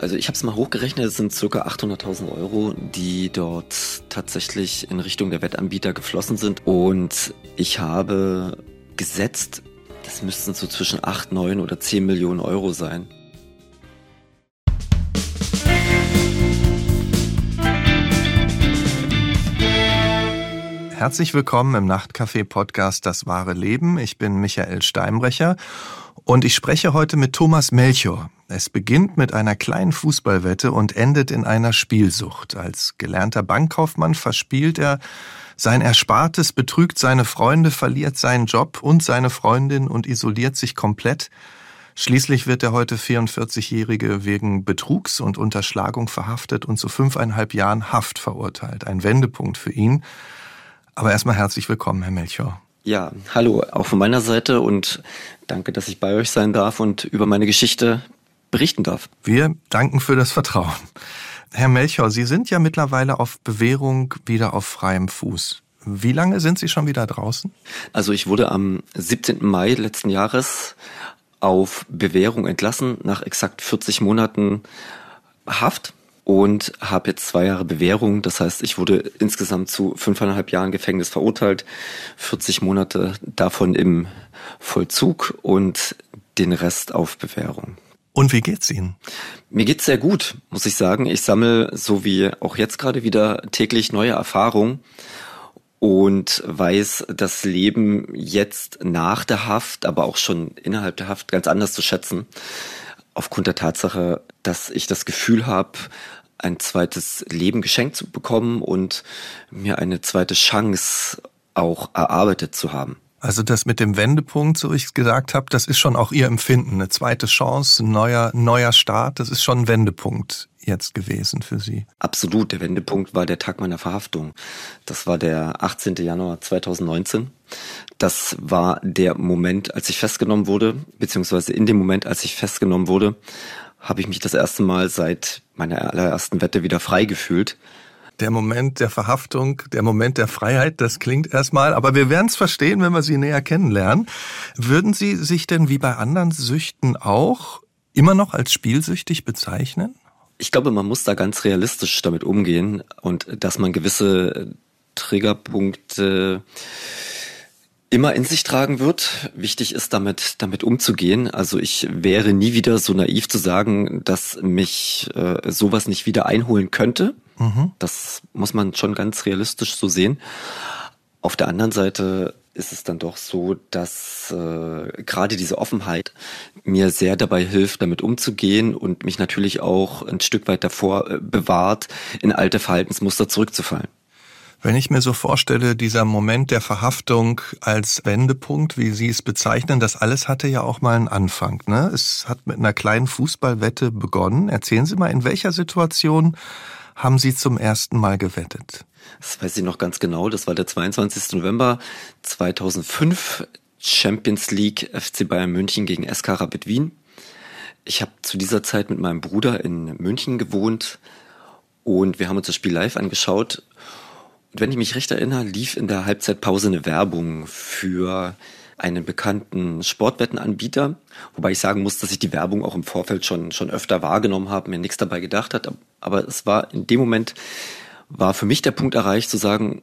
Also ich habe es mal hochgerechnet, es sind circa 800.000 Euro, die dort tatsächlich in Richtung der Wettanbieter geflossen sind. Und ich habe gesetzt, das müssten so zwischen 8, 9 oder 10 Millionen Euro sein. Herzlich willkommen im Nachtcafé-Podcast Das wahre Leben. Ich bin Michael Steinbrecher und ich spreche heute mit Thomas Melchior. Es beginnt mit einer kleinen Fußballwette und endet in einer Spielsucht. Als gelernter Bankkaufmann verspielt er sein Erspartes, betrügt seine Freunde, verliert seinen Job und seine Freundin und isoliert sich komplett. Schließlich wird der heute 44-Jährige wegen Betrugs und Unterschlagung verhaftet und zu fünfeinhalb Jahren Haft verurteilt. Ein Wendepunkt für ihn. Aber erstmal herzlich willkommen, Herr Melchior. Ja, hallo, auch von meiner Seite und danke, dass ich bei euch sein darf und über meine Geschichte berichten darf. Wir danken für das Vertrauen. Herr Melchior, Sie sind ja mittlerweile auf Bewährung wieder auf freiem Fuß. Wie lange sind Sie schon wieder draußen? Also ich wurde am 17. Mai letzten Jahres auf Bewährung entlassen nach exakt 40 Monaten Haft und habe jetzt zwei Jahre Bewährung. Das heißt, ich wurde insgesamt zu fünfeinhalb Jahren Gefängnis verurteilt, 40 Monate davon im Vollzug und den Rest auf Bewährung. Und wie geht's Ihnen? Mir geht's sehr gut, muss ich sagen. Ich sammle, so wie auch jetzt gerade wieder, täglich neue Erfahrungen und weiß das Leben jetzt nach der Haft, aber auch schon innerhalb der Haft ganz anders zu schätzen. Aufgrund der Tatsache, dass ich das Gefühl habe, ein zweites Leben geschenkt zu bekommen und mir eine zweite Chance auch erarbeitet zu haben. Also das mit dem Wendepunkt, so ich gesagt habe, das ist schon auch Ihr Empfinden, eine zweite Chance, ein neuer, neuer Start, das ist schon ein Wendepunkt jetzt gewesen für Sie. Absolut, der Wendepunkt war der Tag meiner Verhaftung. Das war der 18. Januar 2019. Das war der Moment, als ich festgenommen wurde, beziehungsweise in dem Moment, als ich festgenommen wurde, habe ich mich das erste Mal seit meiner allerersten Wette wieder frei gefühlt. Der Moment der Verhaftung, der Moment der Freiheit, das klingt erstmal, aber wir werden es verstehen, wenn wir Sie näher kennenlernen. Würden Sie sich denn wie bei anderen Süchten auch immer noch als spielsüchtig bezeichnen? Ich glaube, man muss da ganz realistisch damit umgehen und dass man gewisse Triggerpunkte immer in sich tragen wird. Wichtig ist damit, damit umzugehen. Also ich wäre nie wieder so naiv zu sagen, dass mich äh, sowas nicht wieder einholen könnte. Mhm. Das muss man schon ganz realistisch so sehen. Auf der anderen Seite ist es dann doch so, dass äh, gerade diese Offenheit mir sehr dabei hilft, damit umzugehen und mich natürlich auch ein Stück weit davor äh, bewahrt, in alte Verhaltensmuster zurückzufallen. Wenn ich mir so vorstelle, dieser Moment der Verhaftung als Wendepunkt, wie Sie es bezeichnen, das alles hatte ja auch mal einen Anfang. Ne? Es hat mit einer kleinen Fußballwette begonnen. Erzählen Sie mal, in welcher Situation haben Sie zum ersten Mal gewettet? Das weiß ich noch ganz genau. Das war der 22. November 2005. Champions League FC Bayern München gegen SK Rapid Wien. Ich habe zu dieser Zeit mit meinem Bruder in München gewohnt und wir haben uns das Spiel live angeschaut wenn ich mich recht erinnere, lief in der Halbzeitpause eine Werbung für einen bekannten Sportwettenanbieter, wobei ich sagen muss, dass ich die Werbung auch im Vorfeld schon, schon öfter wahrgenommen habe, mir nichts dabei gedacht hat. Aber es war in dem Moment, war für mich der Punkt erreicht zu sagen,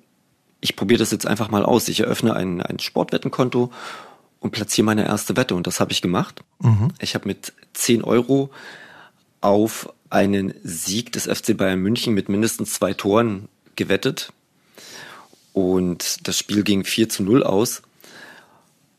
ich probiere das jetzt einfach mal aus. Ich eröffne ein, ein Sportwettenkonto und platziere meine erste Wette. Und das habe ich gemacht. Mhm. Ich habe mit 10 Euro auf einen Sieg des FC Bayern München mit mindestens zwei Toren gewettet. Und das Spiel ging 4 zu 0 aus.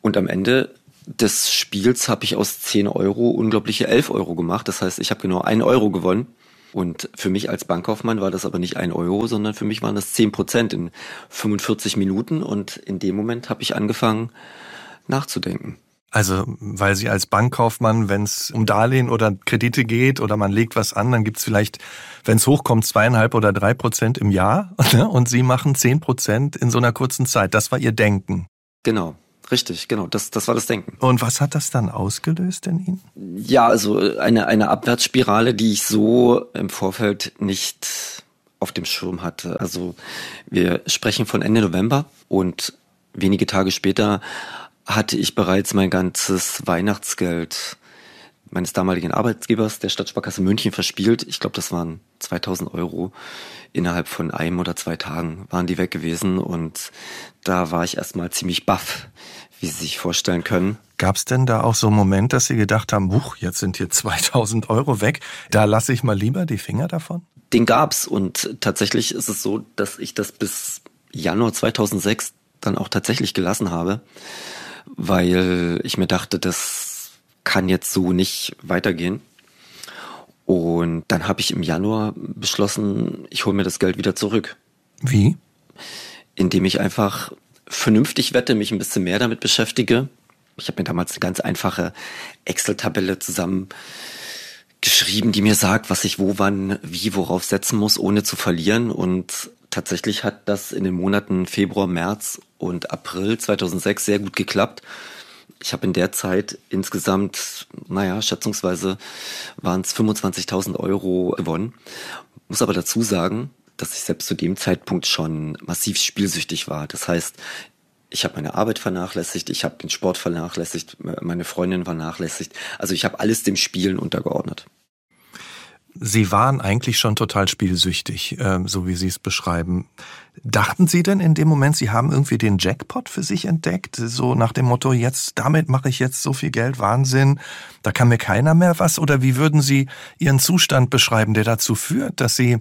Und am Ende des Spiels habe ich aus 10 Euro unglaubliche 11 Euro gemacht. Das heißt, ich habe genau 1 Euro gewonnen. Und für mich als Bankkaufmann war das aber nicht 1 Euro, sondern für mich waren das 10 Prozent in 45 Minuten. Und in dem Moment habe ich angefangen nachzudenken. Also, weil Sie als Bankkaufmann, wenn es um Darlehen oder Kredite geht oder man legt was an, dann gibt's vielleicht, wenn es hochkommt, zweieinhalb oder drei Prozent im Jahr ne? und Sie machen zehn Prozent in so einer kurzen Zeit. Das war Ihr Denken. Genau. Richtig, genau, das, das war das Denken. Und was hat das dann ausgelöst in Ihnen? Ja, also eine, eine Abwärtsspirale, die ich so im Vorfeld nicht auf dem Schirm hatte. Also wir sprechen von Ende November und wenige Tage später hatte ich bereits mein ganzes Weihnachtsgeld, meines damaligen Arbeitgebers, der Stadtsparkasse München, verspielt. Ich glaube, das waren 2000 Euro. Innerhalb von einem oder zwei Tagen waren die weg gewesen und da war ich erstmal ziemlich baff, wie Sie sich vorstellen können. Gab es denn da auch so einen Moment, dass Sie gedacht haben, huch, jetzt sind hier 2000 Euro weg, da lasse ich mal lieber die Finger davon? Den gab's und tatsächlich ist es so, dass ich das bis Januar 2006 dann auch tatsächlich gelassen habe, weil ich mir dachte, das kann jetzt so nicht weitergehen. Und dann habe ich im Januar beschlossen, ich hole mir das Geld wieder zurück. Wie? Indem ich einfach vernünftig wette, mich ein bisschen mehr damit beschäftige. Ich habe mir damals eine ganz einfache Excel-Tabelle zusammen geschrieben, die mir sagt, was ich wo, wann, wie, worauf setzen muss, ohne zu verlieren. Und tatsächlich hat das in den Monaten Februar, März und April 2006 sehr gut geklappt. Ich habe in der Zeit insgesamt, naja, schätzungsweise waren es 25.000 Euro gewonnen. Muss aber dazu sagen, dass ich selbst zu dem Zeitpunkt schon massiv spielsüchtig war. Das heißt, ich habe meine Arbeit vernachlässigt, ich habe den Sport vernachlässigt, meine Freundin vernachlässigt. Also ich habe alles dem Spielen untergeordnet. Sie waren eigentlich schon total spielsüchtig, ähm, so wie Sie es beschreiben. Dachten Sie denn in dem Moment, Sie haben irgendwie den Jackpot für sich entdeckt? So nach dem Motto, jetzt, damit mache ich jetzt so viel Geld, Wahnsinn, da kann mir keiner mehr was? Oder wie würden Sie Ihren Zustand beschreiben, der dazu führt, dass Sie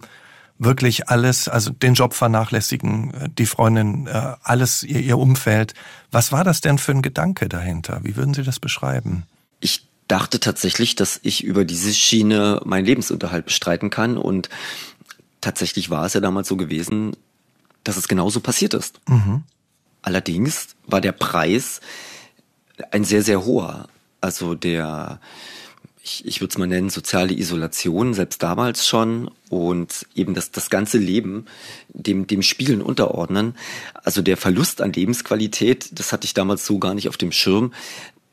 wirklich alles, also den Job vernachlässigen, äh, die Freundin, äh, alles, ihr, ihr Umfeld. Was war das denn für ein Gedanke dahinter? Wie würden Sie das beschreiben? Ich dachte tatsächlich, dass ich über diese Schiene meinen Lebensunterhalt bestreiten kann und tatsächlich war es ja damals so gewesen, dass es genauso passiert ist. Mhm. Allerdings war der Preis ein sehr, sehr hoher. Also der, ich, ich würde es mal nennen, soziale Isolation, selbst damals schon, und eben das, das ganze Leben dem, dem Spielen unterordnen. Also der Verlust an Lebensqualität, das hatte ich damals so gar nicht auf dem Schirm,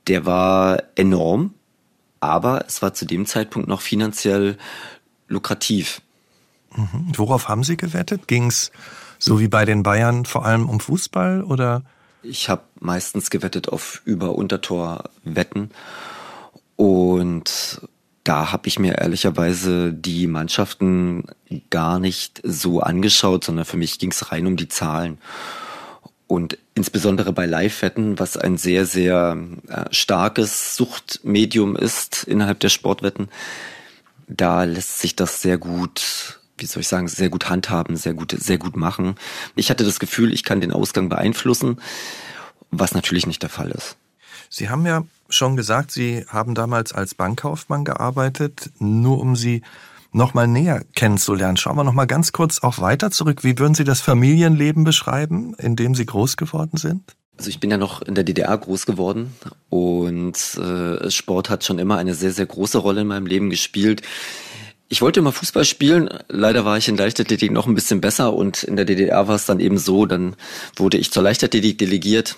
der war enorm aber es war zu dem Zeitpunkt noch finanziell lukrativ. Mhm. Worauf haben Sie gewettet? Ging es so wie bei den Bayern vor allem um Fußball oder? Ich habe meistens gewettet auf Über-Untertor-Wetten und da habe ich mir ehrlicherweise die Mannschaften gar nicht so angeschaut, sondern für mich ging es rein um die Zahlen. Und insbesondere bei Live-Wetten, was ein sehr, sehr äh, starkes Suchtmedium ist innerhalb der Sportwetten, da lässt sich das sehr gut, wie soll ich sagen, sehr gut handhaben, sehr gut, sehr gut machen. Ich hatte das Gefühl, ich kann den Ausgang beeinflussen, was natürlich nicht der Fall ist. Sie haben ja schon gesagt, Sie haben damals als Bankkaufmann gearbeitet, nur um Sie noch näher kennenzulernen. Schauen wir noch mal ganz kurz auch weiter zurück. Wie würden Sie das Familienleben beschreiben, in dem Sie groß geworden sind? Also ich bin ja noch in der DDR groß geworden und äh, Sport hat schon immer eine sehr, sehr große Rolle in meinem Leben gespielt. Ich wollte immer Fußball spielen, leider war ich in Leichtathletik noch ein bisschen besser und in der DDR war es dann eben so, dann wurde ich zur Leichtathletik delegiert,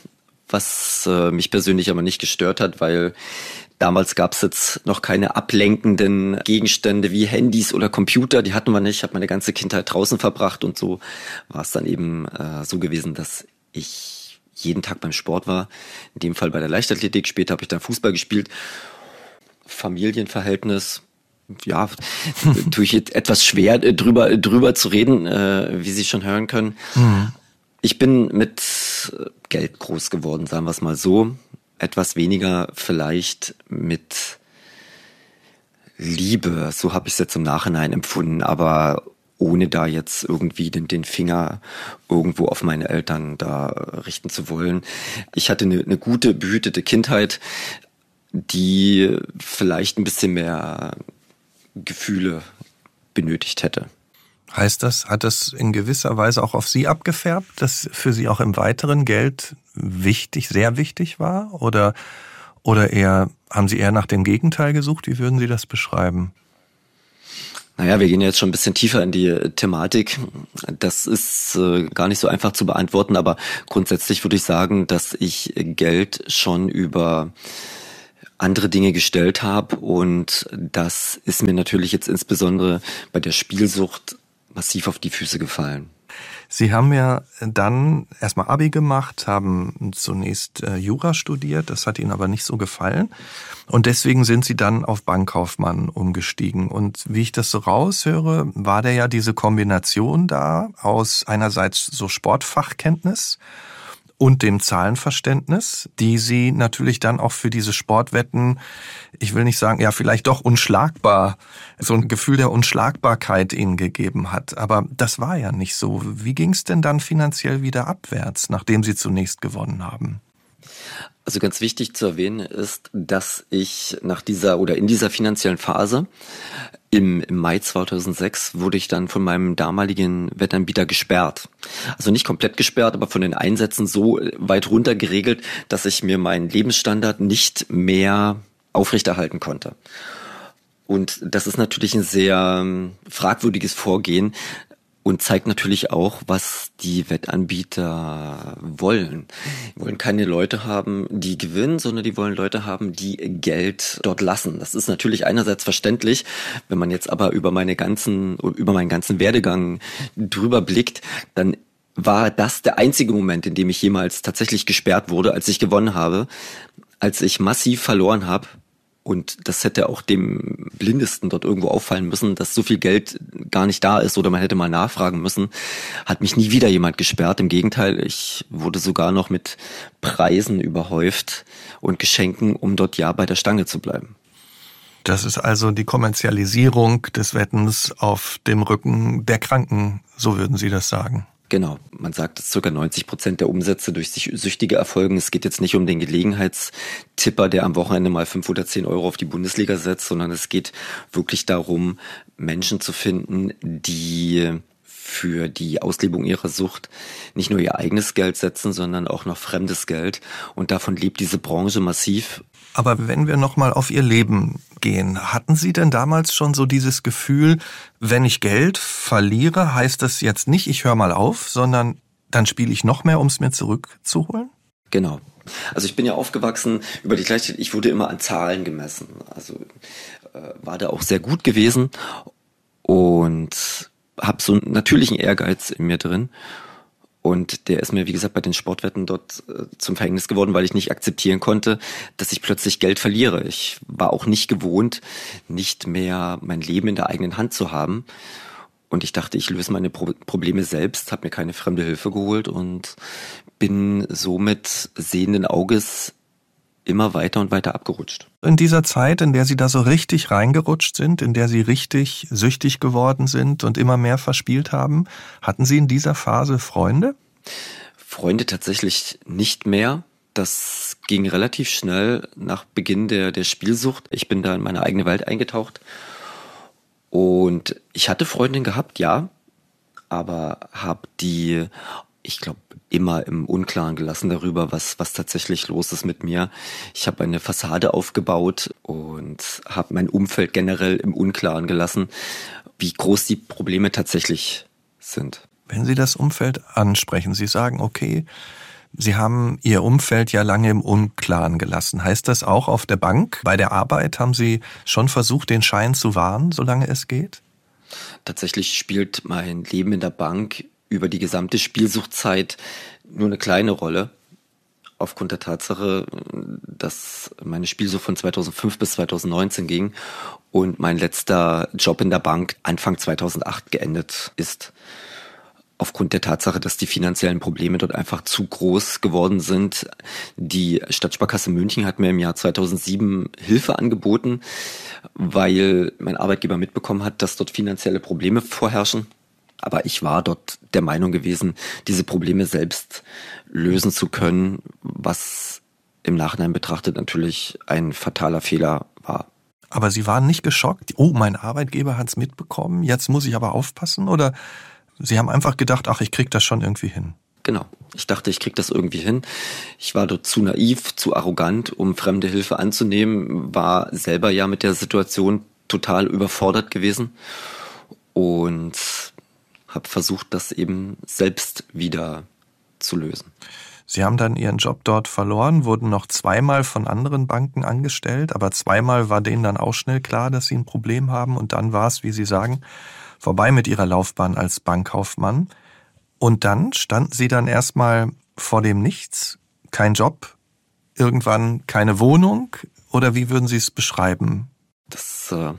was äh, mich persönlich aber nicht gestört hat, weil Damals gab es jetzt noch keine ablenkenden Gegenstände wie Handys oder Computer, die hatten wir nicht. Ich habe meine ganze Kindheit draußen verbracht und so war es dann eben äh, so gewesen, dass ich jeden Tag beim Sport war. In dem Fall bei der Leichtathletik. Später habe ich dann Fußball gespielt. Familienverhältnis, ja, tue ich jetzt etwas schwer äh, drüber drüber zu reden, äh, wie Sie schon hören können. Mhm. Ich bin mit Geld groß geworden, sagen wir es mal so etwas weniger vielleicht mit Liebe, so habe ich es jetzt im Nachhinein empfunden, aber ohne da jetzt irgendwie den, den Finger irgendwo auf meine Eltern da richten zu wollen. Ich hatte eine, eine gute, behütete Kindheit, die vielleicht ein bisschen mehr Gefühle benötigt hätte. Heißt das, hat das in gewisser Weise auch auf Sie abgefärbt, dass für Sie auch im weiteren Geld wichtig, sehr wichtig war? Oder, oder eher, haben Sie eher nach dem Gegenteil gesucht? Wie würden Sie das beschreiben? Naja, wir gehen jetzt schon ein bisschen tiefer in die Thematik. Das ist äh, gar nicht so einfach zu beantworten, aber grundsätzlich würde ich sagen, dass ich Geld schon über andere Dinge gestellt habe und das ist mir natürlich jetzt insbesondere bei der Spielsucht massiv auf die Füße gefallen. Sie haben ja dann erstmal Abi gemacht, haben zunächst äh, Jura studiert, das hat Ihnen aber nicht so gefallen. Und deswegen sind Sie dann auf Bankkaufmann umgestiegen. Und wie ich das so raushöre, war da ja diese Kombination da aus einerseits so Sportfachkenntnis und dem Zahlenverständnis, die sie natürlich dann auch für diese Sportwetten, ich will nicht sagen, ja, vielleicht doch unschlagbar, so ein Gefühl der Unschlagbarkeit ihnen gegeben hat. Aber das war ja nicht so. Wie ging es denn dann finanziell wieder abwärts, nachdem sie zunächst gewonnen haben? Also ganz wichtig zu erwähnen ist, dass ich nach dieser oder in dieser finanziellen Phase im, im Mai 2006 wurde ich dann von meinem damaligen Wettanbieter gesperrt. Also nicht komplett gesperrt, aber von den Einsätzen so weit runter geregelt, dass ich mir meinen Lebensstandard nicht mehr aufrechterhalten konnte. Und das ist natürlich ein sehr ähm, fragwürdiges Vorgehen, und zeigt natürlich auch, was die Wettanbieter wollen. Die wollen keine Leute haben, die gewinnen, sondern die wollen Leute haben, die Geld dort lassen. Das ist natürlich einerseits verständlich, wenn man jetzt aber über meine ganzen, über meinen ganzen Werdegang drüber blickt, dann war das der einzige Moment, in dem ich jemals tatsächlich gesperrt wurde, als ich gewonnen habe, als ich massiv verloren habe und das hätte auch dem Blindesten dort irgendwo auffallen müssen, dass so viel Geld gar nicht da ist oder man hätte mal nachfragen müssen. Hat mich nie wieder jemand gesperrt. Im Gegenteil, ich wurde sogar noch mit Preisen überhäuft und Geschenken, um dort ja bei der Stange zu bleiben. Das ist also die Kommerzialisierung des Wettens auf dem Rücken der Kranken, so würden Sie das sagen. Genau, man sagt, dass ca. 90 Prozent der Umsätze durch sich Süchtige erfolgen. Es geht jetzt nicht um den Gelegenheitstipper, der am Wochenende mal fünf oder zehn Euro auf die Bundesliga setzt, sondern es geht wirklich darum, Menschen zu finden, die für die Auslebung ihrer Sucht nicht nur ihr eigenes Geld setzen, sondern auch noch fremdes Geld. Und davon lebt diese Branche massiv. Aber wenn wir nochmal auf Ihr Leben gehen, hatten Sie denn damals schon so dieses Gefühl, wenn ich Geld verliere, heißt das jetzt nicht, ich höre mal auf, sondern dann spiele ich noch mehr, um es mir zurückzuholen? Genau. Also ich bin ja aufgewachsen über die Gleichheit, ich wurde immer an Zahlen gemessen. Also äh, war da auch sehr gut gewesen und habe so einen natürlichen Ehrgeiz in mir drin und der ist mir, wie gesagt, bei den Sportwetten dort äh, zum Verhängnis geworden, weil ich nicht akzeptieren konnte, dass ich plötzlich Geld verliere. Ich war auch nicht gewohnt, nicht mehr mein Leben in der eigenen Hand zu haben. Und ich dachte, ich löse meine Pro Probleme selbst, habe mir keine fremde Hilfe geholt und bin somit sehenden Auges immer weiter und weiter abgerutscht. In dieser Zeit, in der Sie da so richtig reingerutscht sind, in der Sie richtig süchtig geworden sind und immer mehr verspielt haben, hatten Sie in dieser Phase Freunde? Freunde tatsächlich nicht mehr. Das ging relativ schnell nach Beginn der, der Spielsucht. Ich bin da in meine eigene Welt eingetaucht. Und ich hatte Freundin gehabt, ja, aber habe die ich glaube, immer im Unklaren gelassen darüber, was, was tatsächlich los ist mit mir. Ich habe eine Fassade aufgebaut und habe mein Umfeld generell im Unklaren gelassen, wie groß die Probleme tatsächlich sind. Wenn Sie das Umfeld ansprechen, Sie sagen, okay, Sie haben Ihr Umfeld ja lange im Unklaren gelassen. Heißt das auch auf der Bank? Bei der Arbeit haben Sie schon versucht, den Schein zu wahren, solange es geht? Tatsächlich spielt mein Leben in der Bank über die gesamte Spielsuchtzeit nur eine kleine Rolle. Aufgrund der Tatsache, dass meine Spielsucht von 2005 bis 2019 ging und mein letzter Job in der Bank Anfang 2008 geendet ist. Aufgrund der Tatsache, dass die finanziellen Probleme dort einfach zu groß geworden sind. Die Stadtsparkasse München hat mir im Jahr 2007 Hilfe angeboten, weil mein Arbeitgeber mitbekommen hat, dass dort finanzielle Probleme vorherrschen aber ich war dort der Meinung gewesen, diese Probleme selbst lösen zu können, was im Nachhinein betrachtet natürlich ein fataler Fehler war. Aber Sie waren nicht geschockt? Oh, mein Arbeitgeber hat es mitbekommen, jetzt muss ich aber aufpassen? Oder Sie haben einfach gedacht, ach, ich krieg das schon irgendwie hin? Genau. Ich dachte, ich krieg das irgendwie hin. Ich war dort zu naiv, zu arrogant, um fremde Hilfe anzunehmen, war selber ja mit der Situation total überfordert gewesen und habe versucht, das eben selbst wieder zu lösen. Sie haben dann Ihren Job dort verloren, wurden noch zweimal von anderen Banken angestellt, aber zweimal war denen dann auch schnell klar, dass Sie ein Problem haben und dann war es, wie Sie sagen, vorbei mit Ihrer Laufbahn als Bankkaufmann. Und dann standen Sie dann erstmal vor dem Nichts, kein Job, irgendwann keine Wohnung oder wie würden Sie es beschreiben? Das äh,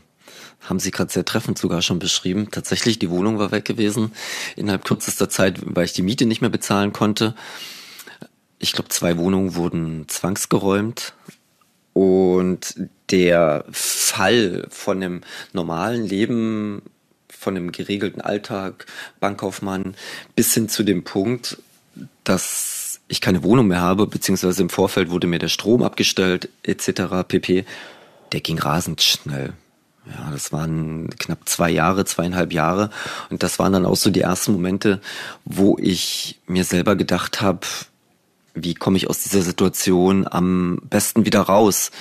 haben Sie gerade sehr treffend sogar schon beschrieben. Tatsächlich, die Wohnung war weg gewesen innerhalb kürzester Zeit, weil ich die Miete nicht mehr bezahlen konnte. Ich glaube, zwei Wohnungen wurden zwangsgeräumt und der Fall von dem normalen Leben, von dem geregelten Alltag, Bankkaufmann, bis hin zu dem Punkt, dass ich keine Wohnung mehr habe, beziehungsweise im Vorfeld wurde mir der Strom abgestellt, etc. pp. Der ging rasend schnell. Ja, das waren knapp zwei Jahre, zweieinhalb Jahre. Und das waren dann auch so die ersten Momente, wo ich mir selber gedacht habe, wie komme ich aus dieser Situation am besten wieder raus?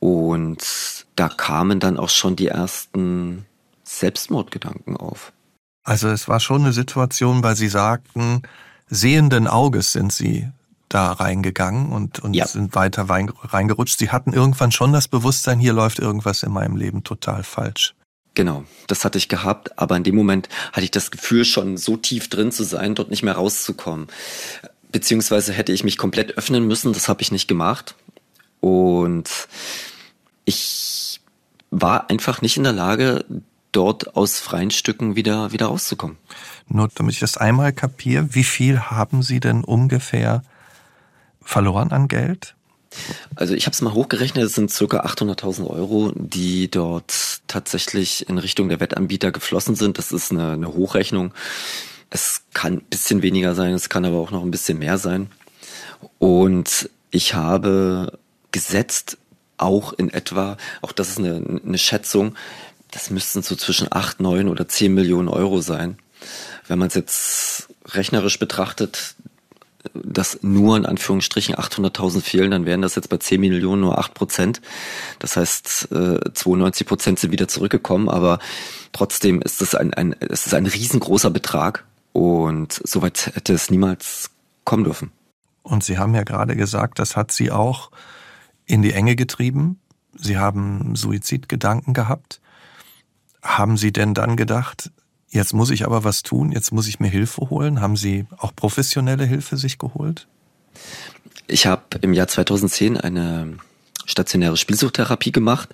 Und da kamen dann auch schon die ersten Selbstmordgedanken auf. Also es war schon eine Situation, weil Sie sagten, sehenden Auges sind Sie da reingegangen und, und ja. sind weiter reingerutscht. Sie hatten irgendwann schon das Bewusstsein, hier läuft irgendwas in meinem Leben total falsch. Genau, das hatte ich gehabt, aber in dem Moment hatte ich das Gefühl, schon so tief drin zu sein, dort nicht mehr rauszukommen. Beziehungsweise hätte ich mich komplett öffnen müssen, das habe ich nicht gemacht. Und ich war einfach nicht in der Lage, dort aus freien Stücken wieder, wieder rauszukommen. Nur damit ich das einmal kapiere, wie viel haben Sie denn ungefähr verloren an Geld? Also ich habe es mal hochgerechnet, es sind circa 800.000 Euro, die dort tatsächlich in Richtung der Wettanbieter geflossen sind. Das ist eine, eine Hochrechnung. Es kann ein bisschen weniger sein, es kann aber auch noch ein bisschen mehr sein. Und ich habe gesetzt, auch in etwa, auch das ist eine, eine Schätzung, das müssten so zwischen 8, 9 oder 10 Millionen Euro sein. Wenn man es jetzt rechnerisch betrachtet, dass nur in Anführungsstrichen 800.000 fehlen, dann wären das jetzt bei 10 Millionen nur 8 Prozent. Das heißt, 92 äh, Prozent sind wieder zurückgekommen, aber trotzdem ist es ein, ein, es ist ein riesengroßer Betrag. Und soweit hätte es niemals kommen dürfen. Und Sie haben ja gerade gesagt, das hat Sie auch in die Enge getrieben. Sie haben Suizidgedanken gehabt. Haben Sie denn dann gedacht, jetzt muss ich aber was tun, jetzt muss ich mir Hilfe holen? Haben Sie auch professionelle Hilfe sich geholt? Ich habe im Jahr 2010 eine stationäre Spielsuchtherapie gemacht,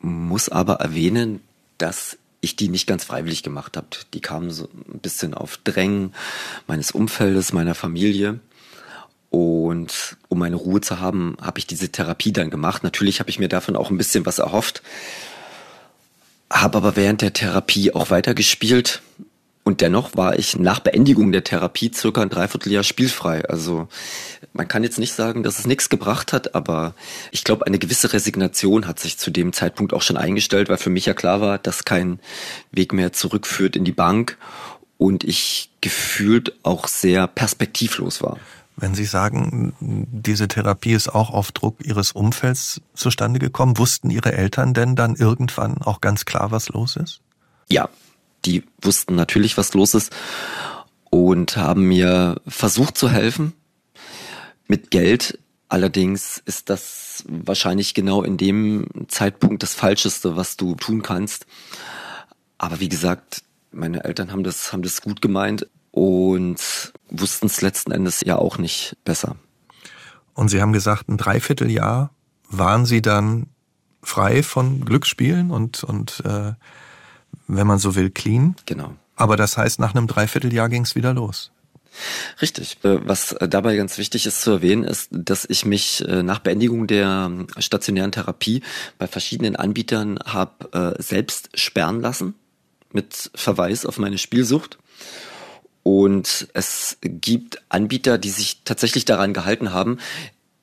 muss aber erwähnen, dass ich die nicht ganz freiwillig gemacht habe. Die kamen so ein bisschen auf Drängen meines Umfeldes, meiner Familie. Und um meine Ruhe zu haben, habe ich diese Therapie dann gemacht. Natürlich habe ich mir davon auch ein bisschen was erhofft, habe aber während der Therapie auch weitergespielt. Und dennoch war ich nach Beendigung der Therapie circa ein Dreivierteljahr spielfrei. Also man kann jetzt nicht sagen, dass es nichts gebracht hat, aber ich glaube, eine gewisse Resignation hat sich zu dem Zeitpunkt auch schon eingestellt, weil für mich ja klar war, dass kein Weg mehr zurückführt in die Bank und ich gefühlt auch sehr perspektivlos war. Wenn Sie sagen, diese Therapie ist auch auf Druck Ihres Umfelds zustande gekommen, wussten Ihre Eltern denn dann irgendwann auch ganz klar, was los ist? Ja, die wussten natürlich, was los ist und haben mir versucht zu helfen mit Geld. Allerdings ist das wahrscheinlich genau in dem Zeitpunkt das Falscheste, was du tun kannst. Aber wie gesagt, meine Eltern haben das, haben das gut gemeint und wussten es letzten Endes ja auch nicht besser. Und Sie haben gesagt, ein Dreivierteljahr waren Sie dann frei von Glücksspielen und, und äh, wenn man so will, clean. Genau. Aber das heißt, nach einem Dreivierteljahr ging es wieder los. Richtig. Äh, was dabei ganz wichtig ist zu erwähnen, ist, dass ich mich äh, nach Beendigung der stationären Therapie bei verschiedenen Anbietern habe äh, selbst sperren lassen mit Verweis auf meine Spielsucht und es gibt Anbieter, die sich tatsächlich daran gehalten haben.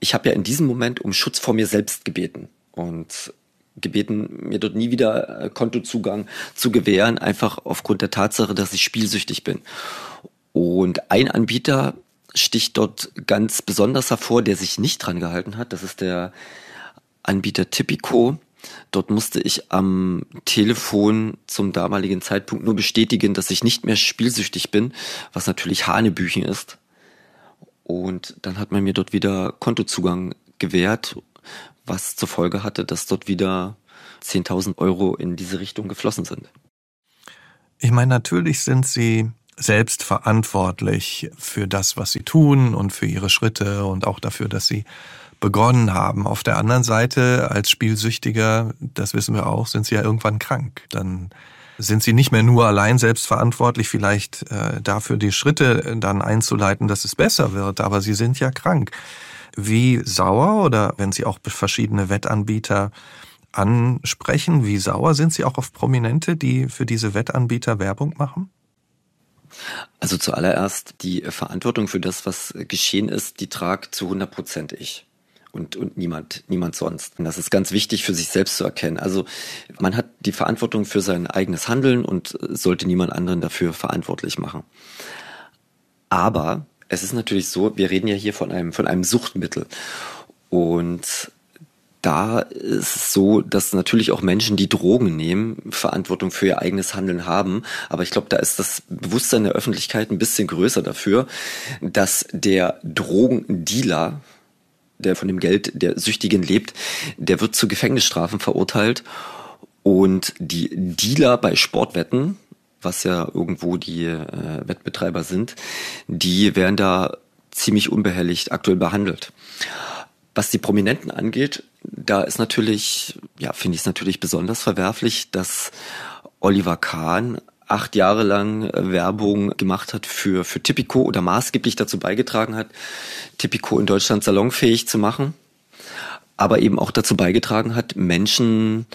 Ich habe ja in diesem Moment um Schutz vor mir selbst gebeten und gebeten, mir dort nie wieder äh, Kontozugang zu gewähren, einfach aufgrund der Tatsache, dass ich spielsüchtig bin. Und ein Anbieter sticht dort ganz besonders hervor, der sich nicht dran gehalten hat. Das ist der Anbieter Tipico. Dort musste ich am Telefon zum damaligen Zeitpunkt nur bestätigen, dass ich nicht mehr spielsüchtig bin, was natürlich Hanebüchen ist. Und dann hat man mir dort wieder Kontozugang gewährt, was zur Folge hatte, dass dort wieder 10.000 Euro in diese Richtung geflossen sind. Ich meine, natürlich sind Sie selbst verantwortlich für das, was sie tun und für ihre Schritte und auch dafür, dass sie begonnen haben. Auf der anderen Seite, als Spielsüchtiger, das wissen wir auch, sind sie ja irgendwann krank. Dann sind sie nicht mehr nur allein selbstverantwortlich, vielleicht äh, dafür die Schritte dann einzuleiten, dass es besser wird, aber sie sind ja krank. Wie sauer oder wenn Sie auch verschiedene Wettanbieter ansprechen, wie sauer sind Sie auch auf Prominente, die für diese Wettanbieter Werbung machen? Also zuallererst die Verantwortung für das, was geschehen ist, die trage zu 100 Prozent ich und, und niemand, niemand sonst. Und das ist ganz wichtig für sich selbst zu erkennen. Also man hat die Verantwortung für sein eigenes Handeln und sollte niemand anderen dafür verantwortlich machen. Aber es ist natürlich so, wir reden ja hier von einem, von einem Suchtmittel. Und da ist es so, dass natürlich auch Menschen, die Drogen nehmen, Verantwortung für ihr eigenes Handeln haben. Aber ich glaube, da ist das Bewusstsein der Öffentlichkeit ein bisschen größer dafür, dass der Drogendealer der von dem Geld der Süchtigen lebt, der wird zu Gefängnisstrafen verurteilt. Und die Dealer bei Sportwetten, was ja irgendwo die äh, Wettbetreiber sind, die werden da ziemlich unbehelligt aktuell behandelt. Was die Prominenten angeht, da ist natürlich, ja, finde ich es natürlich besonders verwerflich, dass Oliver Kahn acht Jahre lang äh, Werbung gemacht hat für, für Tipico oder maßgeblich dazu beigetragen hat, Tipico in Deutschland salonfähig zu machen, aber eben auch dazu beigetragen hat, Menschen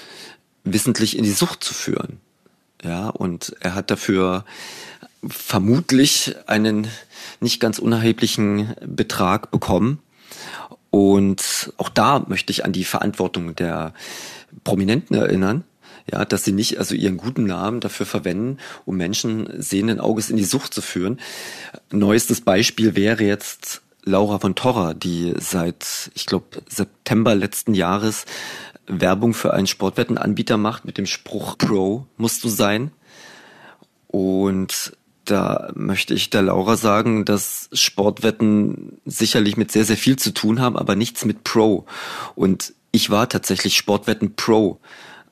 wissentlich in die Sucht zu führen. Ja, und er hat dafür vermutlich einen nicht ganz unerheblichen Betrag bekommen. Und auch da möchte ich an die Verantwortung der Prominenten erinnern, ja, dass sie nicht also ihren guten Namen dafür verwenden, um Menschen sehenden Auges in die Sucht zu führen. Neuestes Beispiel wäre jetzt Laura von Torra, die seit, ich glaube, September letzten Jahres Werbung für einen Sportwettenanbieter macht mit dem Spruch Pro musst du sein. Und da möchte ich der Laura sagen, dass Sportwetten sicherlich mit sehr, sehr viel zu tun haben, aber nichts mit Pro. Und ich war tatsächlich Sportwetten Pro.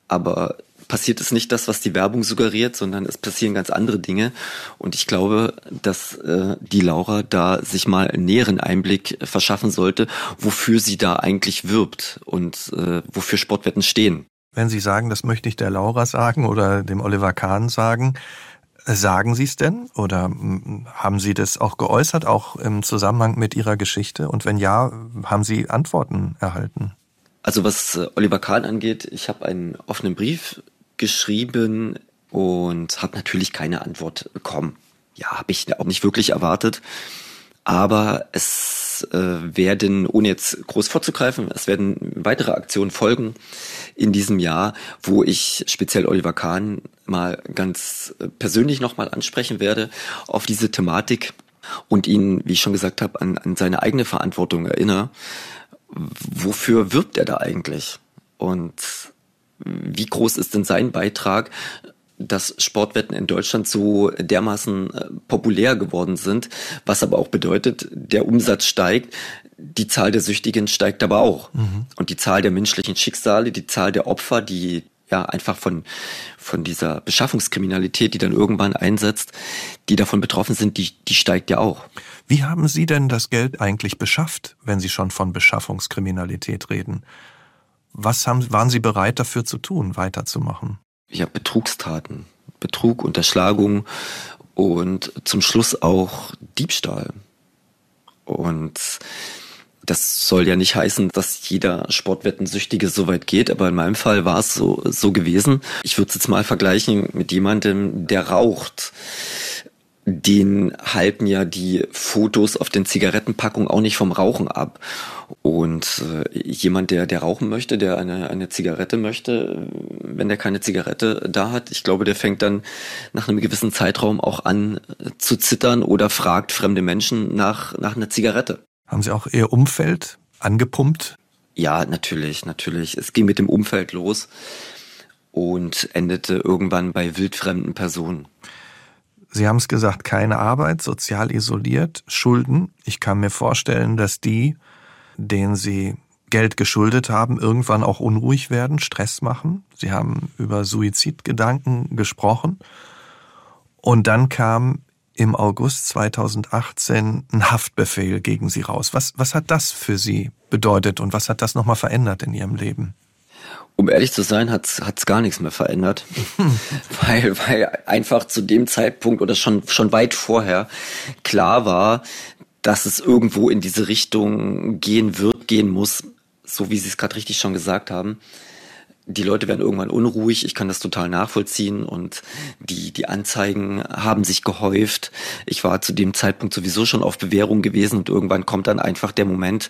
Aber passiert es nicht das, was die Werbung suggeriert, sondern es passieren ganz andere Dinge. Und ich glaube, dass äh, die Laura da sich mal einen näheren Einblick verschaffen sollte, wofür sie da eigentlich wirbt und äh, wofür Sportwetten stehen. Wenn Sie sagen, das möchte ich der Laura sagen oder dem Oliver Kahn sagen, sagen Sie es denn oder haben Sie das auch geäußert, auch im Zusammenhang mit Ihrer Geschichte? Und wenn ja, haben Sie Antworten erhalten? Also was äh, Oliver Kahn angeht, ich habe einen offenen Brief geschrieben und habe natürlich keine Antwort bekommen. Ja, habe ich auch nicht wirklich erwartet. Aber es äh, werden, ohne jetzt groß vorzugreifen, es werden weitere Aktionen folgen in diesem Jahr, wo ich speziell Oliver Kahn mal ganz persönlich nochmal ansprechen werde auf diese Thematik und ihn, wie ich schon gesagt habe, an, an seine eigene Verantwortung erinnere. Wofür wirbt er da eigentlich? Und wie groß ist denn sein Beitrag, dass Sportwetten in Deutschland so dermaßen äh, populär geworden sind, was aber auch bedeutet, der Umsatz steigt, die Zahl der Süchtigen steigt aber auch. Mhm. Und die Zahl der menschlichen Schicksale, die Zahl der Opfer, die ja einfach von, von dieser Beschaffungskriminalität, die dann irgendwann einsetzt, die davon betroffen sind, die, die steigt ja auch. Wie haben Sie denn das Geld eigentlich beschafft, wenn Sie schon von Beschaffungskriminalität reden? Was haben, waren Sie bereit dafür zu tun, weiterzumachen? Ja, Betrugstaten. Betrug, Unterschlagung und zum Schluss auch Diebstahl. Und das soll ja nicht heißen, dass jeder Sportwettensüchtige so weit geht, aber in meinem Fall war es so, so gewesen. Ich würde es jetzt mal vergleichen mit jemandem, der raucht den halten ja die Fotos auf den Zigarettenpackungen auch nicht vom Rauchen ab. Und äh, jemand, der, der rauchen möchte, der eine, eine Zigarette möchte, wenn der keine Zigarette da hat, ich glaube, der fängt dann nach einem gewissen Zeitraum auch an äh, zu zittern oder fragt fremde Menschen nach, nach einer Zigarette. Haben Sie auch Ihr Umfeld angepumpt? Ja, natürlich, natürlich. Es ging mit dem Umfeld los und endete irgendwann bei wildfremden Personen. Sie haben es gesagt, keine Arbeit, sozial isoliert, Schulden. Ich kann mir vorstellen, dass die, denen Sie Geld geschuldet haben, irgendwann auch unruhig werden, Stress machen. Sie haben über Suizidgedanken gesprochen. Und dann kam im August 2018 ein Haftbefehl gegen Sie raus. Was, was hat das für Sie bedeutet und was hat das nochmal verändert in Ihrem Leben? Um ehrlich zu sein, hat es gar nichts mehr verändert, weil, weil einfach zu dem Zeitpunkt oder schon, schon weit vorher klar war, dass es irgendwo in diese Richtung gehen wird, gehen muss, so wie Sie es gerade richtig schon gesagt haben die Leute werden irgendwann unruhig. Ich kann das total nachvollziehen und die, die Anzeigen haben sich gehäuft. Ich war zu dem Zeitpunkt sowieso schon auf Bewährung gewesen und irgendwann kommt dann einfach der Moment,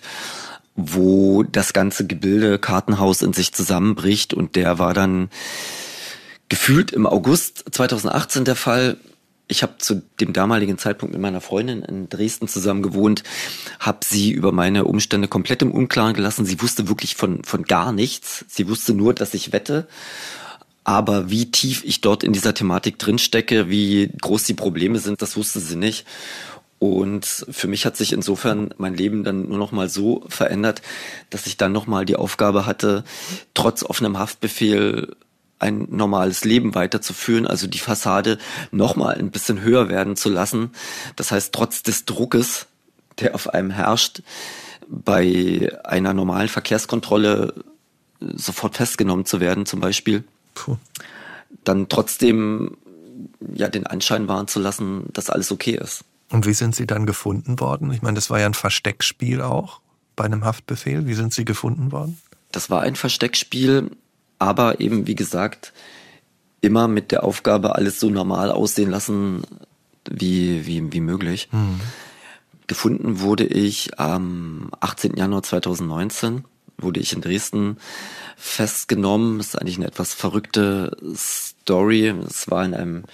wo das ganze Gebilde Kartenhaus in sich zusammenbricht und der war dann gefühlt im August 2018 der Fall ich habe zu dem damaligen Zeitpunkt mit meiner Freundin in Dresden zusammen gewohnt, habe sie über meine Umstände komplett im Unklaren gelassen. Sie wusste wirklich von, von gar nichts. Sie wusste nur, dass ich wette. Aber wie tief ich dort in dieser Thematik drinstecke, wie groß die Probleme sind, das wusste sie nicht. Und für mich hat sich insofern mein Leben dann nur noch mal so verändert, dass ich dann noch mal die Aufgabe hatte, trotz offenem Haftbefehl ein normales Leben weiterzuführen, also die Fassade nochmal ein bisschen höher werden zu lassen. Das heißt, trotz des Druckes, der auf einem herrscht, bei einer normalen Verkehrskontrolle sofort festgenommen zu werden, zum Beispiel, Puh. dann trotzdem ja den Anschein wahren zu lassen, dass alles okay ist. Und wie sind Sie dann gefunden worden? Ich meine, das war ja ein Versteckspiel auch bei einem Haftbefehl. Wie sind Sie gefunden worden? Das war ein Versteckspiel aber eben, wie gesagt, immer mit der Aufgabe, alles so normal aussehen lassen, wie, wie, wie möglich. Mhm. Gefunden wurde ich am 18. Januar 2019, wurde ich in Dresden festgenommen. Das ist eigentlich eine etwas verrückte Story. Es war in einem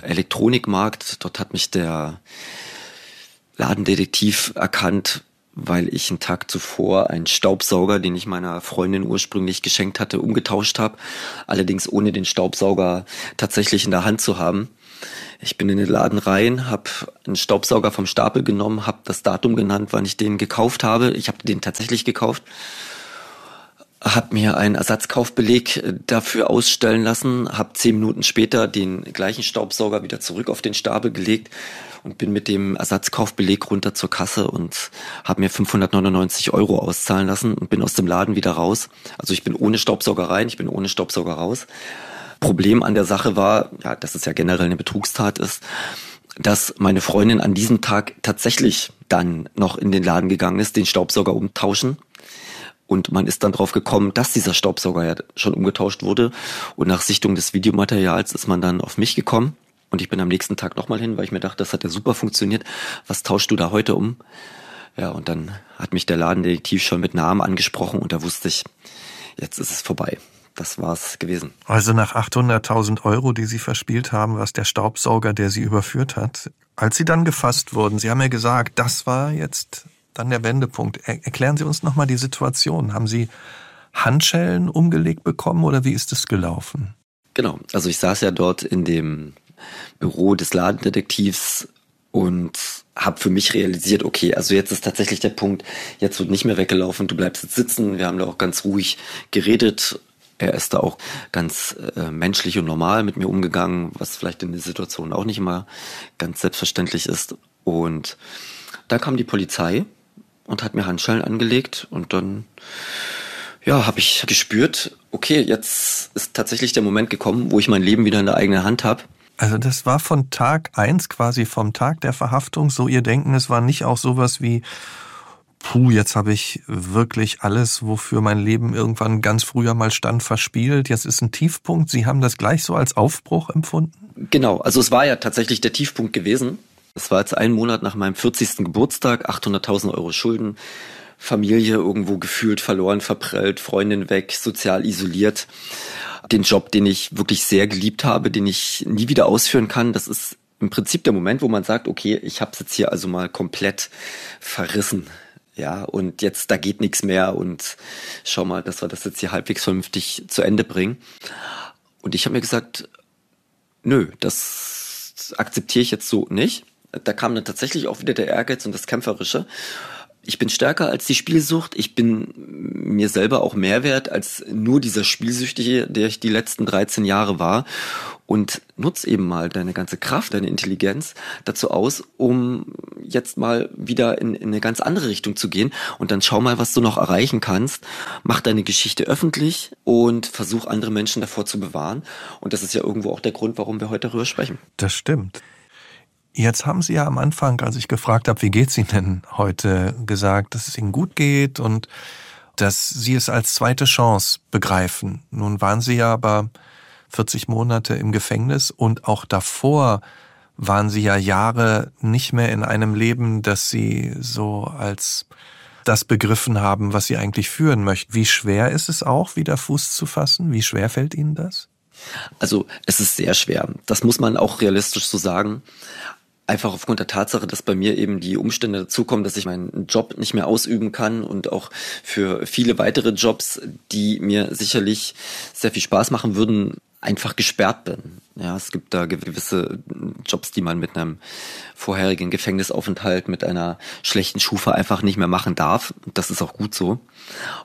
Elektronikmarkt. Dort hat mich der Ladendetektiv erkannt, weil ich einen Tag zuvor einen Staubsauger, den ich meiner Freundin ursprünglich geschenkt hatte, umgetauscht habe. Allerdings ohne den Staubsauger tatsächlich in der Hand zu haben. Ich bin in den Laden rein, habe einen Staubsauger vom Stapel genommen, habe das Datum genannt, wann ich den gekauft habe. Ich habe den tatsächlich gekauft habe mir einen Ersatzkaufbeleg dafür ausstellen lassen, habe zehn Minuten später den gleichen Staubsauger wieder zurück auf den Stapel gelegt und bin mit dem Ersatzkaufbeleg runter zur Kasse und habe mir 599 Euro auszahlen lassen und bin aus dem Laden wieder raus. Also ich bin ohne Staubsauger rein, ich bin ohne Staubsauger raus. Problem an der Sache war, ja, dass es ja generell eine Betrugstat ist, dass meine Freundin an diesem Tag tatsächlich dann noch in den Laden gegangen ist, den Staubsauger umtauschen. Und man ist dann drauf gekommen, dass dieser Staubsauger ja schon umgetauscht wurde. Und nach Sichtung des Videomaterials ist man dann auf mich gekommen. Und ich bin am nächsten Tag nochmal hin, weil ich mir dachte, das hat ja super funktioniert. Was tauschst du da heute um? Ja, und dann hat mich der Ladendetektiv schon mit Namen angesprochen und da wusste ich, jetzt ist es vorbei. Das war's gewesen. Also nach 800.000 Euro, die Sie verspielt haben, was der Staubsauger, der Sie überführt hat, als Sie dann gefasst wurden, Sie haben ja gesagt, das war jetzt dann der Wendepunkt. erklären Sie uns nochmal die Situation. Haben Sie Handschellen umgelegt bekommen oder wie ist es gelaufen? Genau, also ich saß ja dort in dem Büro des Ladendetektivs und habe für mich realisiert, okay, also jetzt ist tatsächlich der Punkt, jetzt wird nicht mehr weggelaufen, du bleibst jetzt sitzen. Wir haben da auch ganz ruhig geredet. Er ist da auch ganz äh, menschlich und normal mit mir umgegangen, was vielleicht in der Situation auch nicht immer ganz selbstverständlich ist. Und da kam die Polizei und hat mir Handschellen angelegt und dann ja, habe ich gespürt, okay, jetzt ist tatsächlich der Moment gekommen, wo ich mein Leben wieder in der eigenen Hand habe. Also das war von Tag eins quasi vom Tag der Verhaftung so ihr Denken. Es war nicht auch sowas wie, puh, jetzt habe ich wirklich alles, wofür mein Leben irgendwann ganz früher mal stand, verspielt. Jetzt ist ein Tiefpunkt. Sie haben das gleich so als Aufbruch empfunden? Genau, also es war ja tatsächlich der Tiefpunkt gewesen. Es war jetzt ein Monat nach meinem 40. Geburtstag, 800.000 Euro Schulden, Familie irgendwo gefühlt verloren, verprellt, Freundin weg, sozial isoliert den Job, den ich wirklich sehr geliebt habe, den ich nie wieder ausführen kann. Das ist im Prinzip der Moment, wo man sagt, okay, ich habe es jetzt hier also mal komplett verrissen. Ja, und jetzt da geht nichts mehr und schau mal, dass wir das jetzt hier halbwegs vernünftig zu Ende bringen. Und ich habe mir gesagt, nö, das akzeptiere ich jetzt so nicht. Da kam dann tatsächlich auch wieder der Ehrgeiz und das Kämpferische. ich bin stärker als die Spielsucht. Ich bin mir selber auch mehr wert als nur dieser Spielsüchtige, der ich die letzten 13 Jahre war. Und nutz eben mal deine ganze Kraft, deine Intelligenz dazu aus, um jetzt mal wieder in, in eine ganz andere Richtung zu gehen. Und dann schau mal, was du noch erreichen kannst. Mach deine Geschichte öffentlich und versuch andere Menschen davor zu bewahren. Und das ist ja irgendwo auch der Grund, warum wir heute darüber sprechen. Das stimmt. Jetzt haben Sie ja am Anfang, als ich gefragt habe, wie geht's Ihnen denn heute, gesagt, dass es Ihnen gut geht und dass Sie es als zweite Chance begreifen. Nun waren Sie ja aber 40 Monate im Gefängnis und auch davor waren Sie ja Jahre nicht mehr in einem Leben, das Sie so als das begriffen haben, was Sie eigentlich führen möchten. Wie schwer ist es auch, wieder Fuß zu fassen? Wie schwer fällt Ihnen das? Also es ist sehr schwer. Das muss man auch realistisch so sagen. Einfach aufgrund der Tatsache, dass bei mir eben die Umstände dazukommen, dass ich meinen Job nicht mehr ausüben kann und auch für viele weitere Jobs, die mir sicherlich sehr viel Spaß machen würden, einfach gesperrt bin. Ja, es gibt da gewisse Jobs, die man mit einem vorherigen Gefängnisaufenthalt, mit einer schlechten Schufa einfach nicht mehr machen darf. Das ist auch gut so.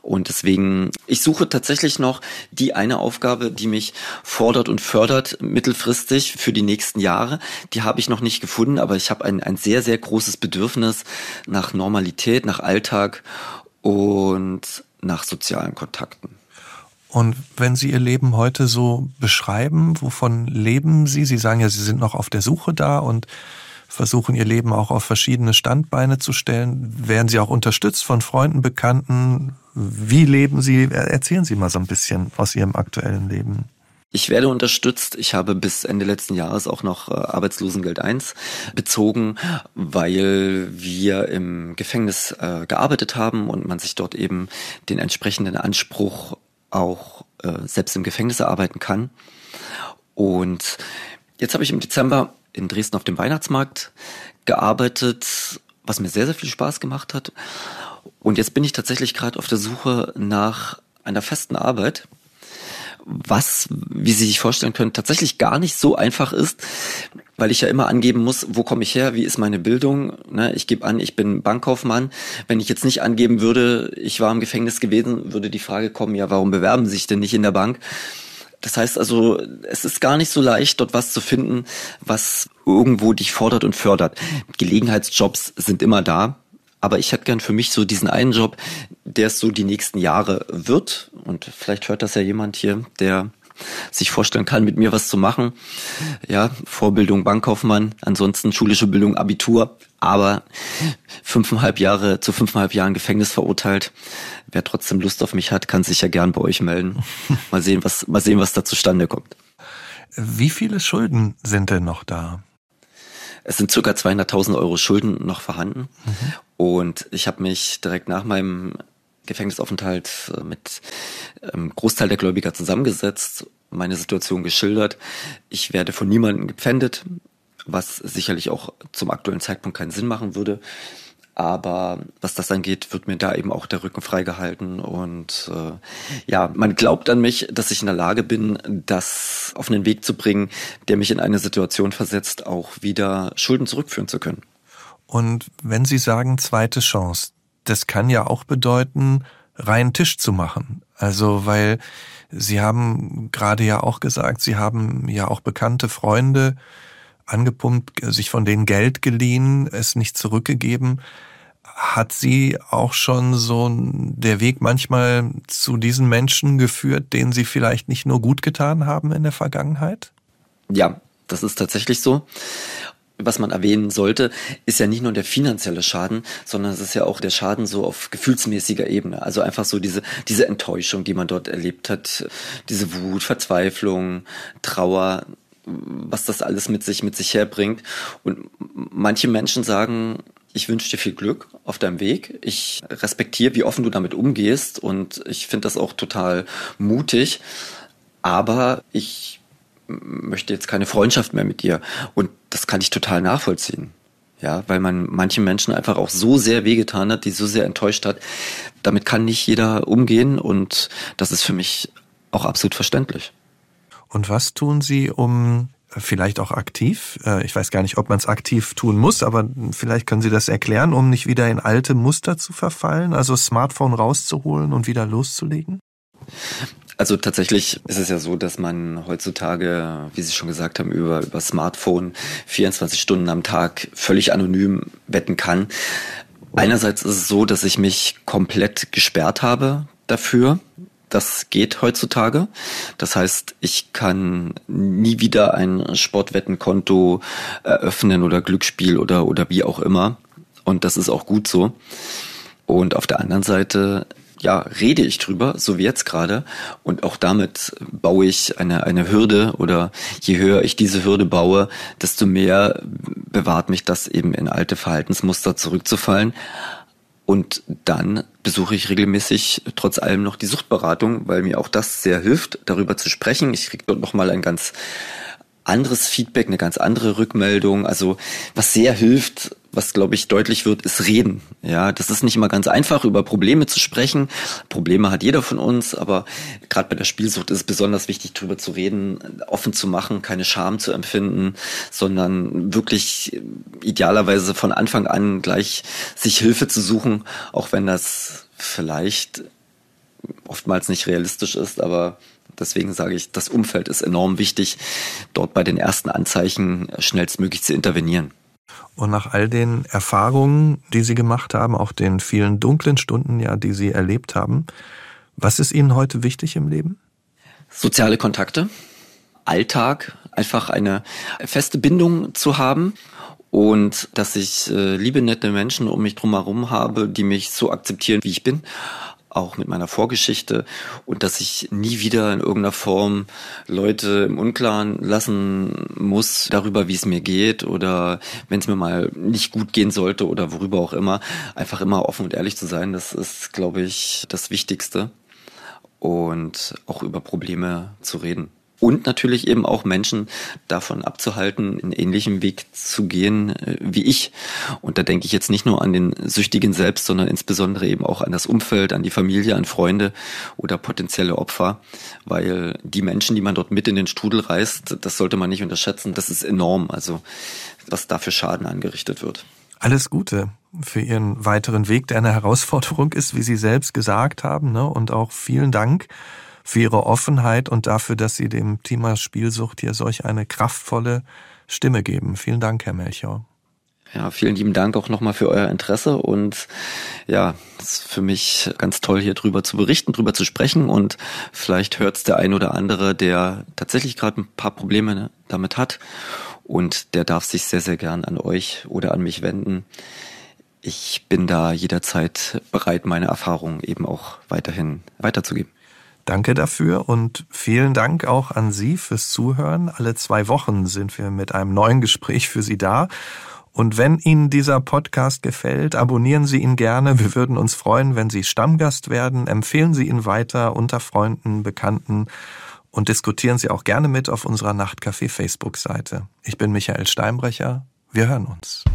Und deswegen, ich suche tatsächlich noch die eine Aufgabe, die mich fordert und fördert mittelfristig für die nächsten Jahre. Die habe ich noch nicht gefunden, aber ich habe ein, ein sehr, sehr großes Bedürfnis nach Normalität, nach Alltag und nach sozialen Kontakten. Und wenn Sie Ihr Leben heute so beschreiben, wovon leben Sie? Sie sagen ja, Sie sind noch auf der Suche da und versuchen Ihr Leben auch auf verschiedene Standbeine zu stellen. Werden Sie auch unterstützt von Freunden, Bekannten? Wie leben Sie? Erzählen Sie mal so ein bisschen aus Ihrem aktuellen Leben. Ich werde unterstützt. Ich habe bis Ende letzten Jahres auch noch äh, Arbeitslosengeld 1 bezogen, weil wir im Gefängnis äh, gearbeitet haben und man sich dort eben den entsprechenden Anspruch auch äh, selbst im Gefängnis arbeiten kann. Und jetzt habe ich im Dezember in Dresden auf dem Weihnachtsmarkt gearbeitet, was mir sehr, sehr viel Spaß gemacht hat. Und jetzt bin ich tatsächlich gerade auf der Suche nach einer festen Arbeit was, wie Sie sich vorstellen können, tatsächlich gar nicht so einfach ist, weil ich ja immer angeben muss, wo komme ich her, wie ist meine Bildung. Ne? Ich gebe an, ich bin Bankkaufmann. Wenn ich jetzt nicht angeben würde, ich war im Gefängnis gewesen, würde die Frage kommen, ja, warum bewerben Sie sich denn nicht in der Bank? Das heißt also, es ist gar nicht so leicht, dort was zu finden, was irgendwo dich fordert und fördert. Gelegenheitsjobs sind immer da, aber ich hätte gern für mich so diesen einen Job, der es so die nächsten Jahre wird. Und vielleicht hört das ja jemand hier, der sich vorstellen kann, mit mir was zu machen. Ja, Vorbildung Bankkaufmann, ansonsten schulische Bildung Abitur, aber fünfeinhalb Jahre zu fünfeinhalb Jahren Gefängnis verurteilt. Wer trotzdem Lust auf mich hat, kann sich ja gern bei euch melden. Mal sehen, was, mal sehen, was da zustande kommt. Wie viele Schulden sind denn noch da? Es sind circa 200.000 Euro Schulden noch vorhanden. Mhm. Und ich habe mich direkt nach meinem Gefängnisaufenthalt äh, mit einem Großteil der Gläubiger zusammengesetzt, meine Situation geschildert. Ich werde von niemandem gepfändet, was sicherlich auch zum aktuellen Zeitpunkt keinen Sinn machen würde. Aber was das angeht, wird mir da eben auch der Rücken freigehalten. Und äh, ja, man glaubt an mich, dass ich in der Lage bin, das auf einen Weg zu bringen, der mich in eine Situation versetzt, auch wieder Schulden zurückführen zu können. Und wenn Sie sagen zweite Chance, das kann ja auch bedeuten, reinen Tisch zu machen. Also, weil Sie haben gerade ja auch gesagt, Sie haben ja auch bekannte Freunde, angepumpt, sich von denen Geld geliehen, es nicht zurückgegeben. Hat sie auch schon so der Weg manchmal zu diesen Menschen geführt, denen sie vielleicht nicht nur gut getan haben in der Vergangenheit? Ja, das ist tatsächlich so. Was man erwähnen sollte, ist ja nicht nur der finanzielle Schaden, sondern es ist ja auch der Schaden so auf gefühlsmäßiger Ebene. Also einfach so diese, diese Enttäuschung, die man dort erlebt hat, diese Wut, Verzweiflung, Trauer, was das alles mit sich, mit sich herbringt. Und manche Menschen sagen, ich wünsche dir viel Glück auf deinem Weg. Ich respektiere, wie offen du damit umgehst und ich finde das auch total mutig. Aber ich möchte jetzt keine Freundschaft mehr mit dir. Und das kann ich total nachvollziehen. Ja, weil man manchen Menschen einfach auch so sehr wehgetan hat, die so sehr enttäuscht hat. Damit kann nicht jeder umgehen und das ist für mich auch absolut verständlich. Und was tun Sie, um vielleicht auch aktiv. Äh, ich weiß gar nicht, ob man es aktiv tun muss, aber vielleicht können Sie das erklären, um nicht wieder in alte Muster zu verfallen, also Smartphone rauszuholen und wieder loszulegen? Also tatsächlich ist es ja so, dass man heutzutage, wie Sie schon gesagt haben, über, über Smartphone 24 Stunden am Tag völlig anonym wetten kann. Einerseits ist es so, dass ich mich komplett gesperrt habe dafür. Das geht heutzutage. Das heißt, ich kann nie wieder ein Sportwettenkonto eröffnen oder Glücksspiel oder, oder wie auch immer. Und das ist auch gut so. Und auf der anderen Seite ja, rede ich drüber, so wie jetzt gerade. Und auch damit baue ich eine, eine Hürde oder je höher ich diese Hürde baue, desto mehr bewahrt mich das eben in alte Verhaltensmuster zurückzufallen. Und dann besuche ich regelmäßig trotz allem noch die Suchtberatung, weil mir auch das sehr hilft, darüber zu sprechen. Ich kriege dort nochmal ein ganz anderes Feedback, eine ganz andere Rückmeldung. Also was sehr hilft, was glaube ich deutlich wird, ist reden. Ja, das ist nicht immer ganz einfach, über Probleme zu sprechen. Probleme hat jeder von uns, aber gerade bei der Spielsucht ist es besonders wichtig, darüber zu reden, offen zu machen, keine Scham zu empfinden, sondern wirklich idealerweise von Anfang an gleich sich Hilfe zu suchen, auch wenn das vielleicht oftmals nicht realistisch ist, aber Deswegen sage ich, das Umfeld ist enorm wichtig, dort bei den ersten Anzeichen schnellstmöglich zu intervenieren. Und nach all den Erfahrungen, die Sie gemacht haben, auch den vielen dunklen Stunden, ja, die Sie erlebt haben, was ist Ihnen heute wichtig im Leben? Soziale Kontakte, Alltag, einfach eine feste Bindung zu haben und dass ich äh, liebe, nette Menschen um mich drumherum habe, die mich so akzeptieren, wie ich bin auch mit meiner Vorgeschichte und dass ich nie wieder in irgendeiner Form Leute im Unklaren lassen muss darüber, wie es mir geht oder wenn es mir mal nicht gut gehen sollte oder worüber auch immer, einfach immer offen und ehrlich zu sein, das ist, glaube ich, das Wichtigste. Und auch über Probleme zu reden und natürlich eben auch Menschen davon abzuhalten, einen ähnlichen Weg zu gehen äh, wie ich. Und da denke ich jetzt nicht nur an den Süchtigen selbst, sondern insbesondere eben auch an das Umfeld, an die Familie, an Freunde oder potenzielle Opfer, weil die Menschen, die man dort mit in den Strudel reißt, das sollte man nicht unterschätzen. Das ist enorm, also was da für Schaden angerichtet wird. Alles Gute für Ihren weiteren Weg, der eine Herausforderung ist, wie Sie selbst gesagt haben, ne? und auch vielen Dank für Ihre Offenheit und dafür, dass Sie dem Thema Spielsucht hier solch eine kraftvolle Stimme geben. Vielen Dank, Herr Melchior. Ja, vielen lieben Dank auch nochmal für euer Interesse und ja, es ist für mich ganz toll hier drüber zu berichten, drüber zu sprechen und vielleicht hört es der ein oder andere, der tatsächlich gerade ein paar Probleme damit hat und der darf sich sehr, sehr gern an euch oder an mich wenden. Ich bin da jederzeit bereit, meine Erfahrungen eben auch weiterhin weiterzugeben. Danke dafür und vielen Dank auch an Sie fürs Zuhören. Alle zwei Wochen sind wir mit einem neuen Gespräch für Sie da. Und wenn Ihnen dieser Podcast gefällt, abonnieren Sie ihn gerne. Wir würden uns freuen, wenn Sie Stammgast werden. Empfehlen Sie ihn weiter unter Freunden, Bekannten und diskutieren Sie auch gerne mit auf unserer Nachtcafé Facebook-Seite. Ich bin Michael Steinbrecher. Wir hören uns.